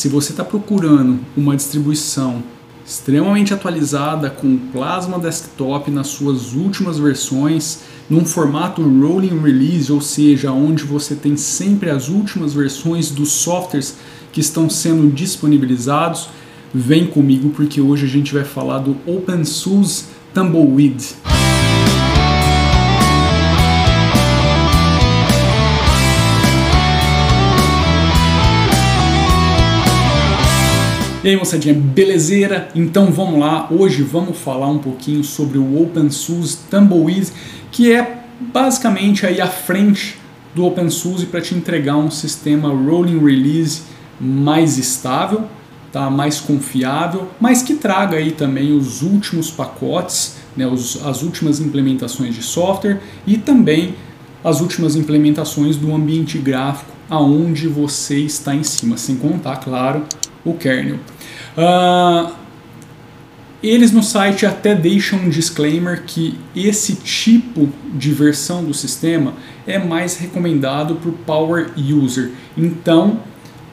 se você está procurando uma distribuição extremamente atualizada com Plasma Desktop nas suas últimas versões, num formato rolling release, ou seja, onde você tem sempre as últimas versões dos softwares que estão sendo disponibilizados, vem comigo porque hoje a gente vai falar do OpenSUSE Tumbleweed. E aí moçadinha, belezeira? Então vamos lá, hoje vamos falar um pouquinho sobre o OpenSUSE Tumbleweed, que é basicamente aí a frente do OpenSUSE para te entregar um sistema rolling release mais estável, tá? mais confiável, mas que traga aí também os últimos pacotes, né? os, as últimas implementações de software e também as últimas implementações do ambiente gráfico aonde você está em cima, sem contar, claro, o kernel. Uh, eles no site até deixam um disclaimer que esse tipo de versão do sistema é mais recomendado para o power user. Então,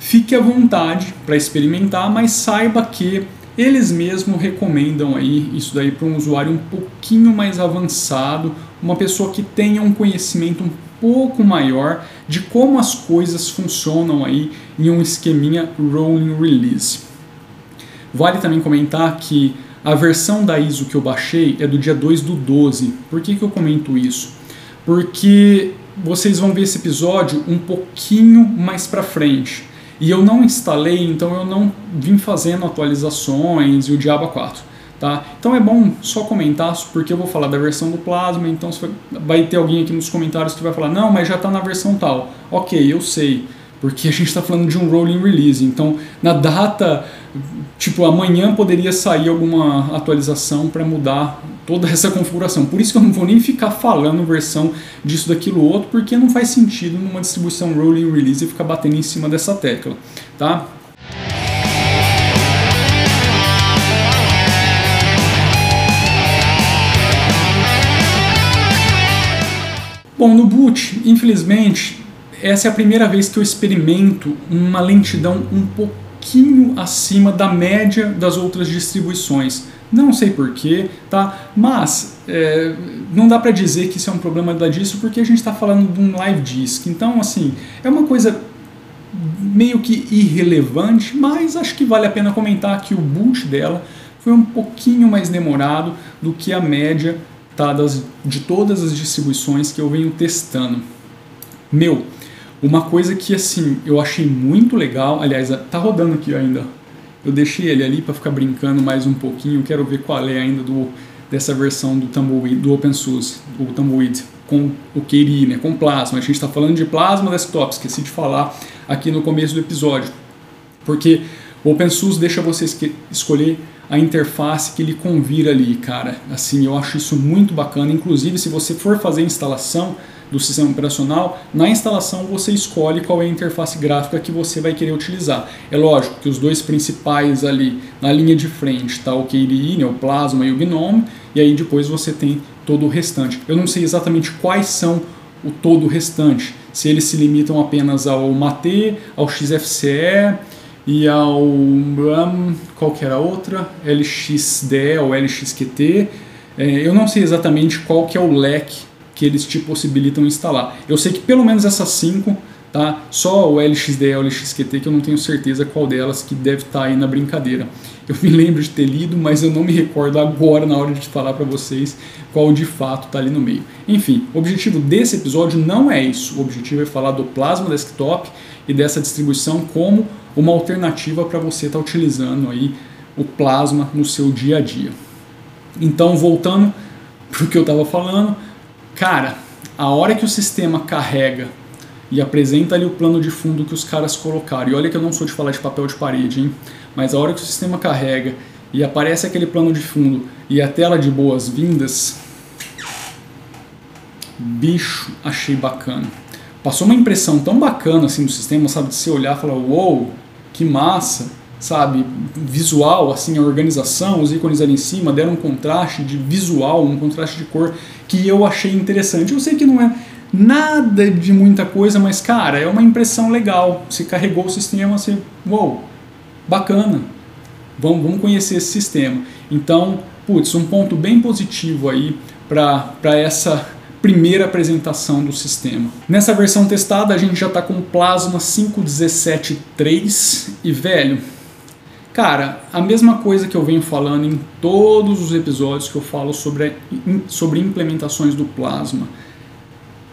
fique à vontade para experimentar, mas saiba que eles mesmos recomendam aí isso daí para um usuário um pouquinho mais avançado, uma pessoa que tenha um conhecimento um pouco maior de como as coisas funcionam aí em um esqueminha rolling release. Vale também comentar que a versão da ISO que eu baixei é do dia 2 do 12. Por que, que eu comento isso? Porque vocês vão ver esse episódio um pouquinho mais para frente. E eu não instalei, então eu não vim fazendo atualizações e o Diaba 4. Tá? Então é bom só comentar, porque eu vou falar da versão do Plasma, então vai ter alguém aqui nos comentários que vai falar, não, mas já está na versão tal. Ok, eu sei, porque a gente está falando de um rolling release, então na data, tipo, amanhã poderia sair alguma atualização para mudar toda essa configuração. Por isso que eu não vou nem ficar falando versão disso, daquilo, outro, porque não faz sentido numa distribuição rolling release ficar batendo em cima dessa tecla, tá? Bom, no boot, infelizmente, essa é a primeira vez que eu experimento uma lentidão um pouquinho acima da média das outras distribuições. Não sei porquê, tá? Mas é, não dá para dizer que isso é um problema da disso porque a gente está falando de um live disk. Então, assim, é uma coisa meio que irrelevante, mas acho que vale a pena comentar que o boot dela foi um pouquinho mais demorado do que a média tá, das, de todas as distribuições que eu venho testando. Meu, uma coisa que assim eu achei muito legal, aliás, tá rodando aqui ainda. Eu deixei ele ali para ficar brincando mais um pouquinho, quero ver qual é ainda do dessa versão do Tumbleweed, do OpenSUSE, o Tumbleweed com o KDE, né, com Plasma. A gente está falando de Plasma Desktop, esqueci de falar aqui no começo do episódio. Porque o OpenSUSE deixa você escolher a interface que ele convira ali, cara. Assim, eu acho isso muito bacana. Inclusive, se você for fazer a instalação do sistema operacional, na instalação você escolhe qual é a interface gráfica que você vai querer utilizar. É lógico que os dois principais ali na linha de frente tá o KDE, né, o Plasma e o GNOME, e aí depois você tem todo o restante. Eu não sei exatamente quais são o todo restante, se eles se limitam apenas ao MATE, ao XFCE, e ao um, qual era a outra? LXDE ou LXQT é, eu não sei exatamente qual que é o leque que eles te possibilitam instalar. Eu sei que pelo menos essas cinco tá? Só o LXDE ou LXQT que eu não tenho certeza qual delas que deve estar tá aí na brincadeira. Eu me lembro de ter lido mas eu não me recordo agora na hora de falar para vocês qual de fato está ali no meio. Enfim o objetivo desse episódio não é isso. O objetivo é falar do Plasma Desktop e dessa distribuição como uma alternativa para você estar tá utilizando aí o plasma no seu dia a dia. Então, voltando para o que eu estava falando, cara, a hora que o sistema carrega e apresenta ali o plano de fundo que os caras colocaram, e olha que eu não sou de falar de papel de parede, hein? mas a hora que o sistema carrega e aparece aquele plano de fundo e a tela de boas-vindas, bicho, achei bacana passou uma impressão tão bacana assim do sistema, sabe, de se olhar e falar, uou, wow, que massa, sabe, visual, assim, a organização, os ícones ali em cima deram um contraste de visual, um contraste de cor que eu achei interessante. Eu sei que não é nada de muita coisa, mas cara, é uma impressão legal. Você carregou o sistema, você, uou, bacana, vamos, vamos conhecer esse sistema. Então, putz, um ponto bem positivo aí para essa primeira apresentação do sistema. Nessa versão testada a gente já está com Plasma 5.17.3 e velho, cara, a mesma coisa que eu venho falando em todos os episódios que eu falo sobre, sobre implementações do Plasma.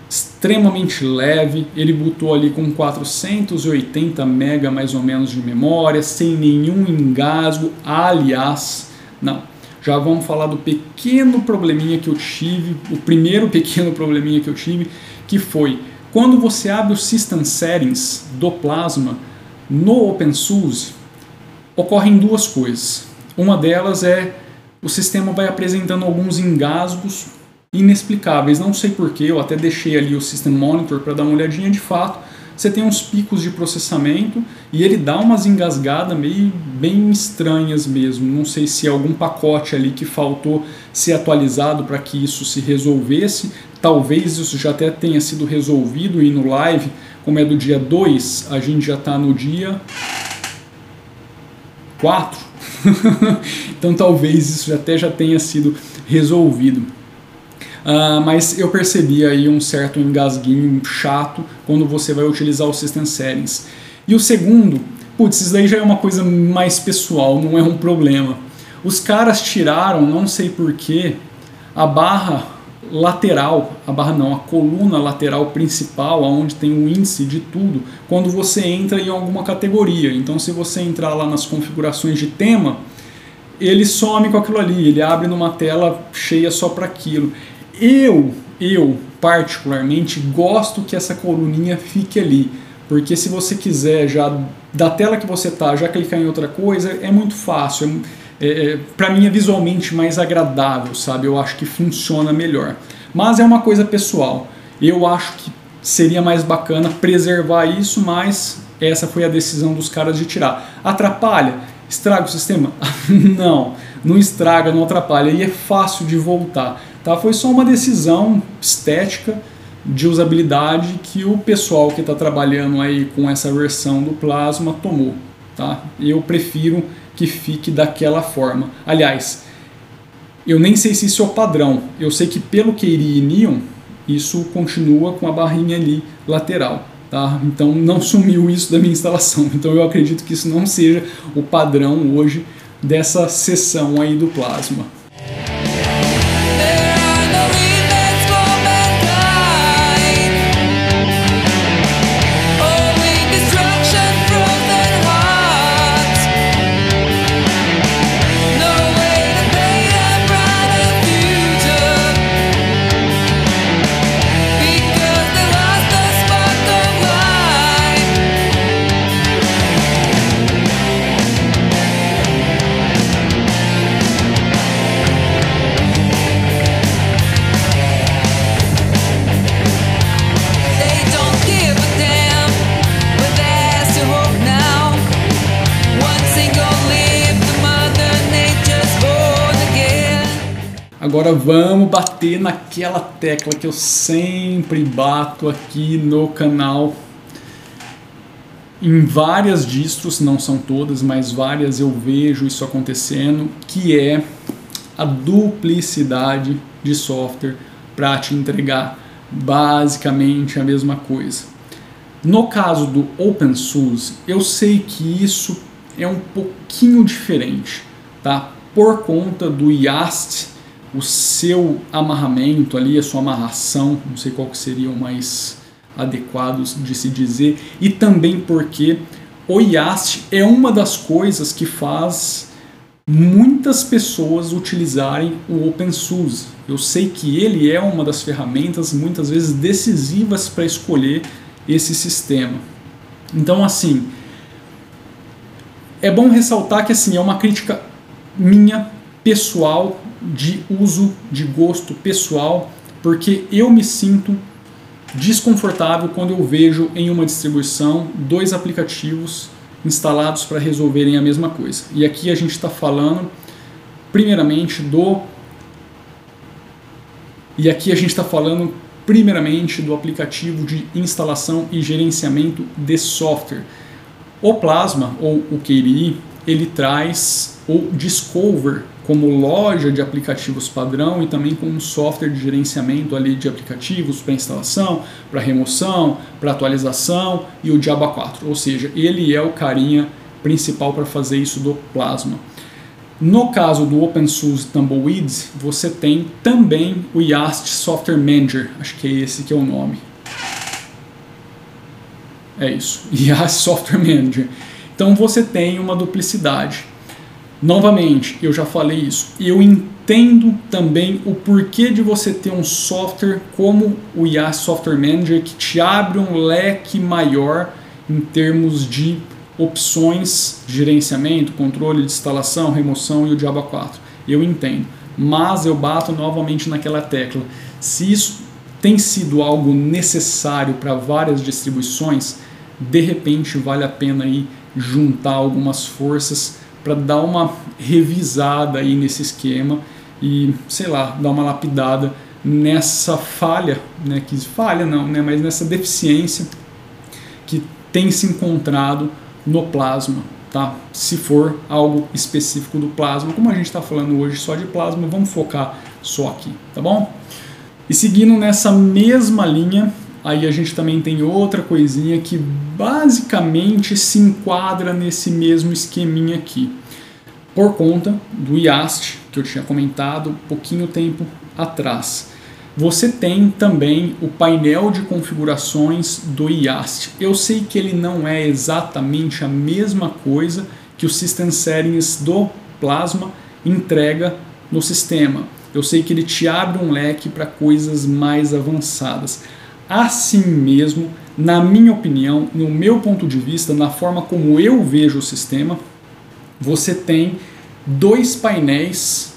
Extremamente leve, ele botou ali com 480 MB mais ou menos de memória, sem nenhum engasgo. Aliás, não, já vamos falar do pequeno probleminha que eu tive, o primeiro pequeno probleminha que eu tive, que foi quando você abre o System Settings do Plasma no OpenSUSE, ocorrem duas coisas. Uma delas é o sistema vai apresentando alguns engasgos inexplicáveis, não sei porquê, eu até deixei ali o System Monitor para dar uma olhadinha de fato você tem uns picos de processamento e ele dá umas engasgadas meio bem estranhas mesmo. Não sei se é algum pacote ali que faltou ser atualizado para que isso se resolvesse. Talvez isso já até tenha sido resolvido e no live, como é do dia 2, a gente já está no dia 4. então talvez isso até já tenha sido resolvido. Uh, mas eu percebi aí um certo engasguinho chato quando você vai utilizar o System Settings. E o segundo, putz, isso daí já é uma coisa mais pessoal, não é um problema. Os caras tiraram, não sei porquê, a barra lateral, a barra não, a coluna lateral principal, onde tem o índice de tudo, quando você entra em alguma categoria. Então, se você entrar lá nas configurações de tema, ele some com aquilo ali, ele abre numa tela cheia só para aquilo. Eu, eu particularmente gosto que essa coluninha fique ali, porque se você quiser já da tela que você tá já clicar em outra coisa é muito fácil. É, é, para mim é visualmente mais agradável, sabe? Eu acho que funciona melhor. Mas é uma coisa pessoal. Eu acho que seria mais bacana preservar isso, mas essa foi a decisão dos caras de tirar. Atrapalha? Estraga o sistema? não, não estraga, não atrapalha e é fácil de voltar. Tá? Foi só uma decisão estética de usabilidade que o pessoal que está trabalhando aí com essa versão do Plasma tomou. Tá? Eu prefiro que fique daquela forma. Aliás, eu nem sei se isso é o padrão. Eu sei que pelo Keiri e Neon, isso continua com a barrinha ali lateral. Tá? Então não sumiu isso da minha instalação. Então eu acredito que isso não seja o padrão hoje dessa sessão aí do Plasma. Agora vamos bater naquela tecla que eu sempre bato aqui no canal. Em várias distros, não são todas, mas várias eu vejo isso acontecendo, que é a duplicidade de software para te entregar basicamente a mesma coisa. No caso do OpenSUSE, eu sei que isso é um pouquinho diferente, tá? Por conta do YAST o seu amarramento ali, a sua amarração, não sei qual que seria o mais adequado de se dizer, e também porque o IAST é uma das coisas que faz muitas pessoas utilizarem o OpenSUSE. Eu sei que ele é uma das ferramentas muitas vezes decisivas para escolher esse sistema. Então, assim, é bom ressaltar que assim é uma crítica minha pessoal de uso de gosto pessoal, porque eu me sinto desconfortável quando eu vejo em uma distribuição dois aplicativos instalados para resolverem a mesma coisa. E aqui a gente está falando, primeiramente, do. E aqui a gente está falando, primeiramente, do aplicativo de instalação e gerenciamento de software. O Plasma, ou o KDE, ele traz o Discover como loja de aplicativos padrão e também como software de gerenciamento ali de aplicativos para instalação, para remoção, para atualização e o Java 4. Ou seja, ele é o carinha principal para fazer isso do Plasma. No caso do OpenSUSE Tumbleweeds, você tem também o YAST Software Manager, acho que é esse que é o nome. É isso, YAST Software Manager. Então você tem uma duplicidade. Novamente, eu já falei isso. Eu entendo também o porquê de você ter um software como o YAST Software Manager que te abre um leque maior em termos de opções de gerenciamento, controle de instalação, remoção e o Java 4. Eu entendo, mas eu bato novamente naquela tecla. Se isso tem sido algo necessário para várias distribuições, de repente vale a pena aí juntar algumas forças para dar uma revisada aí nesse esquema e, sei lá, dar uma lapidada nessa falha, né, que falha não, né, mas nessa deficiência que tem se encontrado no plasma, tá? Se for algo específico do plasma, como a gente está falando hoje só de plasma, vamos focar só aqui, tá bom? E seguindo nessa mesma linha, aí a gente também tem outra coisinha que basicamente se enquadra nesse mesmo esqueminha aqui. Por conta do IAST, que eu tinha comentado pouquinho tempo atrás. Você tem também o painel de configurações do IAST. Eu sei que ele não é exatamente a mesma coisa que o System Settings do Plasma entrega no sistema. Eu sei que ele te abre um leque para coisas mais avançadas. Assim mesmo, na minha opinião, no meu ponto de vista, na forma como eu vejo o sistema, você tem dois painéis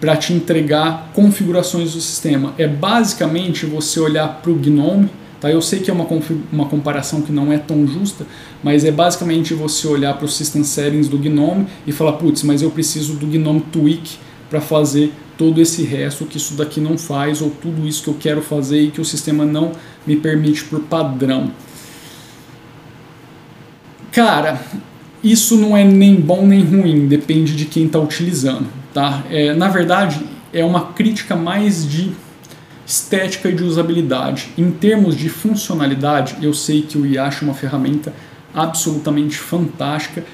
para te entregar configurações do sistema. É basicamente você olhar para o GNOME, tá? Eu sei que é uma, uma comparação que não é tão justa, mas é basicamente você olhar para o System Settings do GNOME e falar, putz, mas eu preciso do GNOME Tweak para fazer todo esse resto que isso daqui não faz, ou tudo isso que eu quero fazer e que o sistema não me permite por padrão. Cara, isso não é nem bom nem ruim, depende de quem está utilizando. Tá? É, na verdade, é uma crítica mais de estética e de usabilidade. Em termos de funcionalidade, eu sei que o IASH é uma ferramenta absolutamente fantástica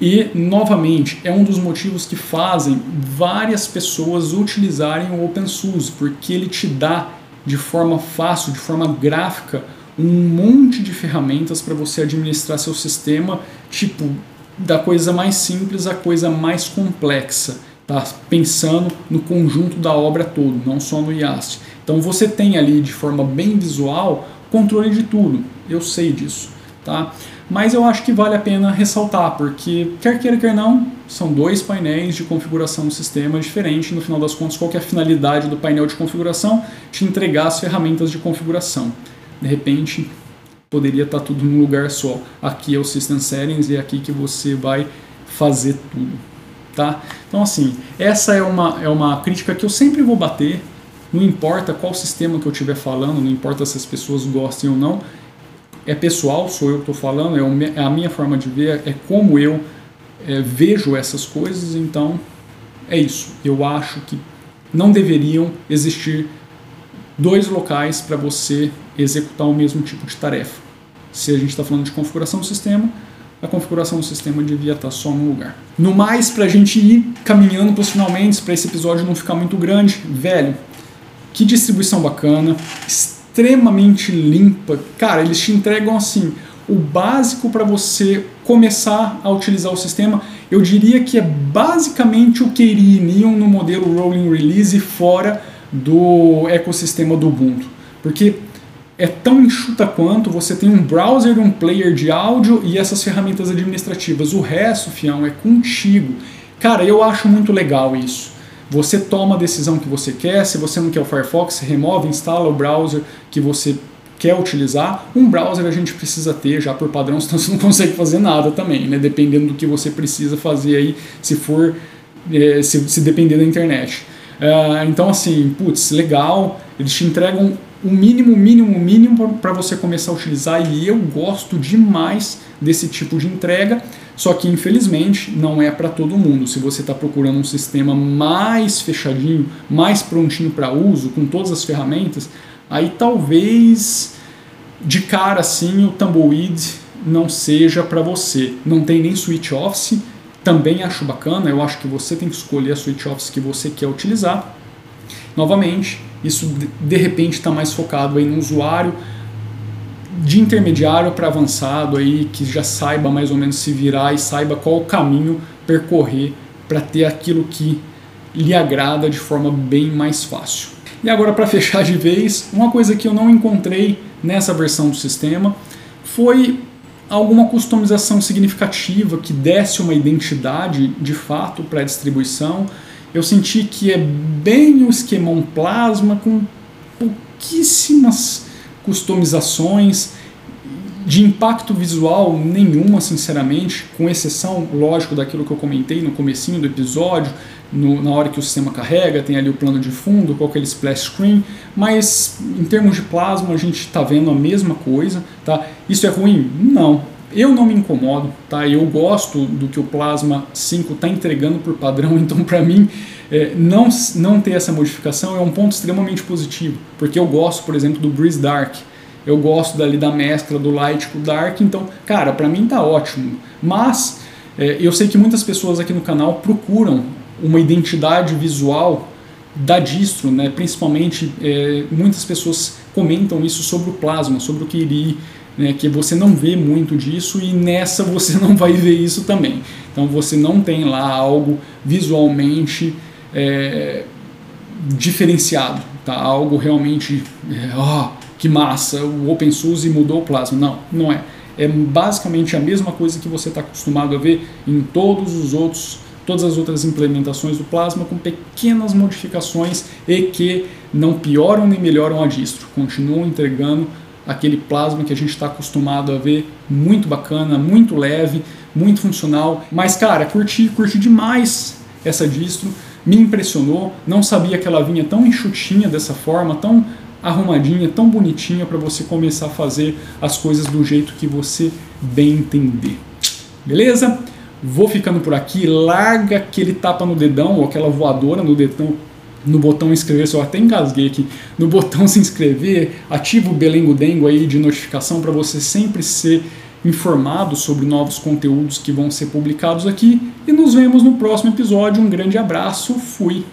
e, novamente, é um dos motivos que fazem várias pessoas utilizarem o OpenSUSE, porque ele te dá de forma fácil, de forma gráfica, um monte de ferramentas para você administrar seu sistema, tipo, da coisa mais simples à coisa mais complexa tá? Pensando no conjunto da obra todo, não só no IAST. Então você tem ali de forma bem visual controle de tudo, eu sei disso, tá? Mas eu acho que vale a pena ressaltar, porque quer queira, quer não, são dois painéis de configuração do sistema diferente. No final das contas, qual é a finalidade do painel de configuração? Te entregar as ferramentas de configuração. De repente, poderia estar tudo num lugar só. Aqui é o System Settings e é aqui que você vai fazer tudo. Tá? Então, assim, essa é uma, é uma crítica que eu sempre vou bater, não importa qual sistema que eu estiver falando, não importa se as pessoas gostem ou não, é pessoal, sou eu que estou falando, é, é, a minha forma de ver, é como eu é, vejo essas coisas, então é isso. Eu acho que não deveriam existir dois locais para você executar o mesmo tipo de tarefa. Se a gente está falando de configuração do sistema, a configuração do sistema devia estar só num lugar. No mais, para a gente ir caminhando para os finalmente, para esse episódio não ficar muito grande, velho, que distribuição bacana, extremamente limpa. Cara, eles te entregam assim o básico para você começar a utilizar o sistema. Eu diria que é basicamente o que iriam no modelo Rolling Release fora do ecossistema do Ubuntu. Porque é tão enxuta quanto você tem um browser, um player de áudio e essas ferramentas administrativas. O resto, fião, é contigo. Cara, eu acho muito legal isso. Você toma a decisão que você quer, se você não quer o Firefox, remove, instala o browser que você quer utilizar. Um browser a gente precisa ter já por padrão, senão você não consegue fazer nada também, né? Dependendo do que você precisa fazer aí, se for, é, se, se depender da internet. Uh, então assim, putz, legal, eles te entregam o mínimo, mínimo, mínimo para você começar a utilizar e eu gosto demais desse tipo de entrega, só que infelizmente não é para todo mundo. Se você está procurando um sistema mais fechadinho, mais prontinho para uso, com todas as ferramentas, aí talvez de cara assim o Tumbleweed não seja para você. Não tem nem switch office, também acho bacana, eu acho que você tem que escolher a switch office que você quer utilizar. Novamente, isso de repente está mais focado aí no usuário de intermediário para avançado aí que já saiba mais ou menos se virar e saiba qual o caminho percorrer para ter aquilo que lhe agrada de forma bem mais fácil. E agora para fechar de vez, uma coisa que eu não encontrei nessa versão do sistema foi alguma customização significativa que desse uma identidade de fato para a distribuição. Eu senti que é bem o esquemão plasma com pouquíssimas customizações de impacto visual nenhuma, sinceramente, com exceção, lógico, daquilo que eu comentei no comecinho do episódio, no, na hora que o sistema carrega, tem ali o plano de fundo com aquele splash screen, mas em termos de plasma a gente está vendo a mesma coisa, tá? Isso é ruim? Não. Eu não me incomodo, tá? Eu gosto do que o Plasma 5 está entregando por padrão, então para mim é, não, não ter essa modificação é um ponto extremamente positivo, porque eu gosto, por exemplo, do Breeze Dark, eu gosto dali da mescla do light com o dark, então, cara, para mim tá ótimo. Mas é, eu sei que muitas pessoas aqui no canal procuram uma identidade visual da distro, né? principalmente é, muitas pessoas comentam isso sobre o plasma, sobre o Kiri, né? que você não vê muito disso e nessa você não vai ver isso também. Então você não tem lá algo visualmente é, diferenciado, tá? algo realmente, é, oh, que massa, o OpenSUSE mudou o plasma. Não, não é. É basicamente a mesma coisa que você está acostumado a ver em todos os outros todas as outras implementações do Plasma com pequenas modificações e que não pioram nem melhoram a distro, continuam entregando aquele Plasma que a gente está acostumado a ver, muito bacana, muito leve, muito funcional. Mas cara, curti, curti demais essa distro, me impressionou, não sabia que ela vinha tão enxutinha dessa forma, tão arrumadinha, tão bonitinha para você começar a fazer as coisas do jeito que você bem entender. Beleza? Vou ficando por aqui, larga aquele tapa no dedão ou aquela voadora no dedão no botão inscrever, eu até engasguei aqui, no botão se inscrever, ativa o belengo dengo aí de notificação para você sempre ser informado sobre novos conteúdos que vão ser publicados aqui e nos vemos no próximo episódio. Um grande abraço, fui!